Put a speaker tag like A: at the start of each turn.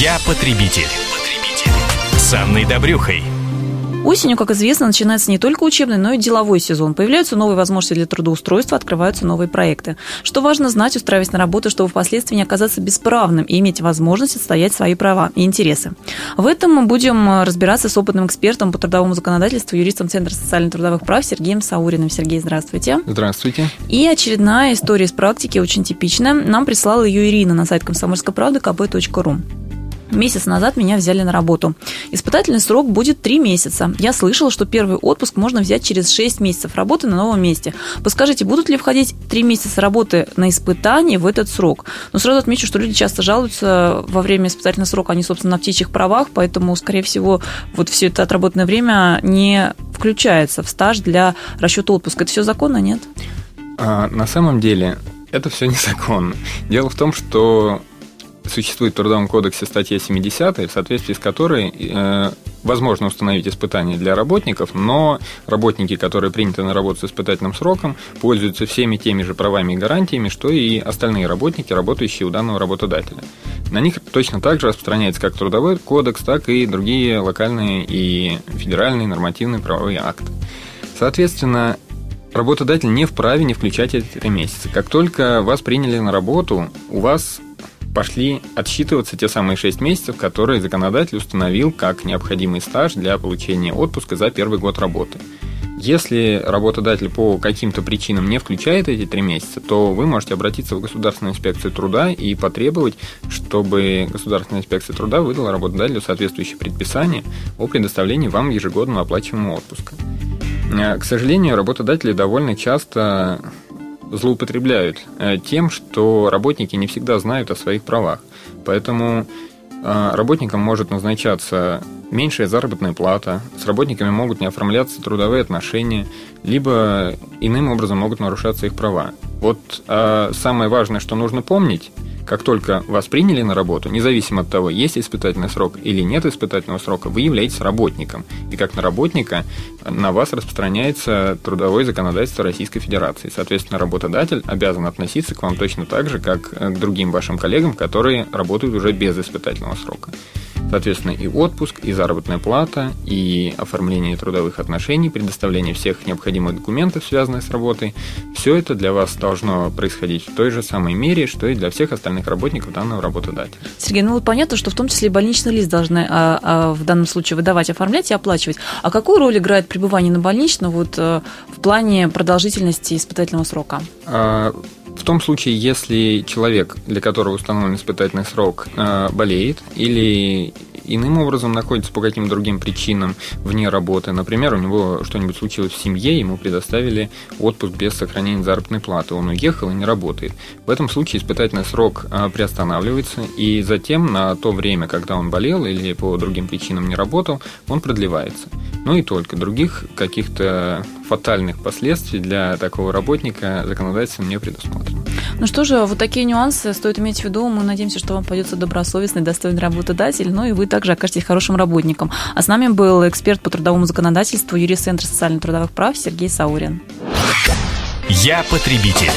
A: Я потребитель. потребитель. С Анной Добрюхой.
B: Осенью, как известно, начинается не только учебный, но и деловой сезон. Появляются новые возможности для трудоустройства, открываются новые проекты. Что важно знать, устраиваясь на работу, чтобы впоследствии не оказаться бесправным и иметь возможность отстоять свои права и интересы. В этом мы будем разбираться с опытным экспертом по трудовому законодательству, юристом Центра социально-трудовых прав Сергеем Сауриным. Сергей, здравствуйте.
C: Здравствуйте.
B: И очередная история из практики, очень типичная. Нам прислала ее Ирина на сайт комсомольской правды kp.ru. Месяц назад меня взяли на работу. Испытательный срок будет 3 месяца. Я слышала, что первый отпуск можно взять через 6 месяцев работы на новом месте. Подскажите, будут ли входить 3 месяца работы на испытание в этот срок? Но сразу отмечу, что люди часто жалуются во время испытательного срока, они, собственно, на птичьих правах, поэтому, скорее всего, вот все это отработанное время не включается в стаж для расчета отпуска. Это все законно, нет?
C: А, на самом деле это все незаконно. Дело в том, что существует в Трудовом кодексе статья 70, в соответствии с которой э, возможно установить испытания для работников, но работники, которые приняты на работу с испытательным сроком, пользуются всеми теми же правами и гарантиями, что и остальные работники, работающие у данного работодателя. На них точно так же распространяется как Трудовой кодекс, так и другие локальные и федеральные нормативные правовые акты. Соответственно, работодатель не вправе не включать эти три месяца. Как только вас приняли на работу, у вас пошли отсчитываться те самые 6 месяцев, которые законодатель установил как необходимый стаж для получения отпуска за первый год работы. Если работодатель по каким-то причинам не включает эти три месяца, то вы можете обратиться в Государственную инспекцию труда и потребовать, чтобы Государственная инспекция труда выдала работодателю соответствующее предписание о предоставлении вам ежегодного оплачиваемого отпуска. Э, к сожалению, работодатели довольно часто злоупотребляют э, тем, что работники не всегда знают о своих правах. Поэтому э, работникам может назначаться меньшая заработная плата, с работниками могут не оформляться трудовые отношения, либо иным образом могут нарушаться их права. Вот а самое важное, что нужно помнить – как только вас приняли на работу, независимо от того, есть испытательный срок или нет испытательного срока, вы являетесь работником. И как на работника на вас распространяется трудовое законодательство Российской Федерации. Соответственно, работодатель обязан относиться к вам точно так же, как к другим вашим коллегам, которые работают уже без испытательного срока. Соответственно, и отпуск, и заработная плата, и оформление трудовых отношений, предоставление всех необходимых документов, связанных с работой, все это для вас должно происходить в той же самой мере, что и для всех остальных работников данного работодателя.
B: Сергей, ну вот понятно, что в том числе больничный лист должны а, а, в данном случае выдавать, оформлять и оплачивать. А какую роль играет пребывание на больничном вот, а, в плане продолжительности испытательного срока?
C: А, в том случае, если человек, для которого установлен испытательный срок, э, болеет или иным образом находится по каким-то другим причинам вне работы, например, у него что-нибудь случилось в семье, ему предоставили отпуск без сохранения заработной платы, он уехал и не работает. В этом случае испытательный срок э, приостанавливается, и затем на то время, когда он болел или по другим причинам не работал, он продлевается. Ну и только. Других каких-то фатальных последствий для такого работника законодательством не предусмотрено.
B: Ну что же, вот такие нюансы стоит иметь в виду. Мы надеемся, что вам пойдется добросовестный, достойный работодатель, ну и вы также окажетесь хорошим работником. А с нами был эксперт по трудовому законодательству, юрист Центра социально-трудовых прав Сергей Саурин.
A: Я потребитель.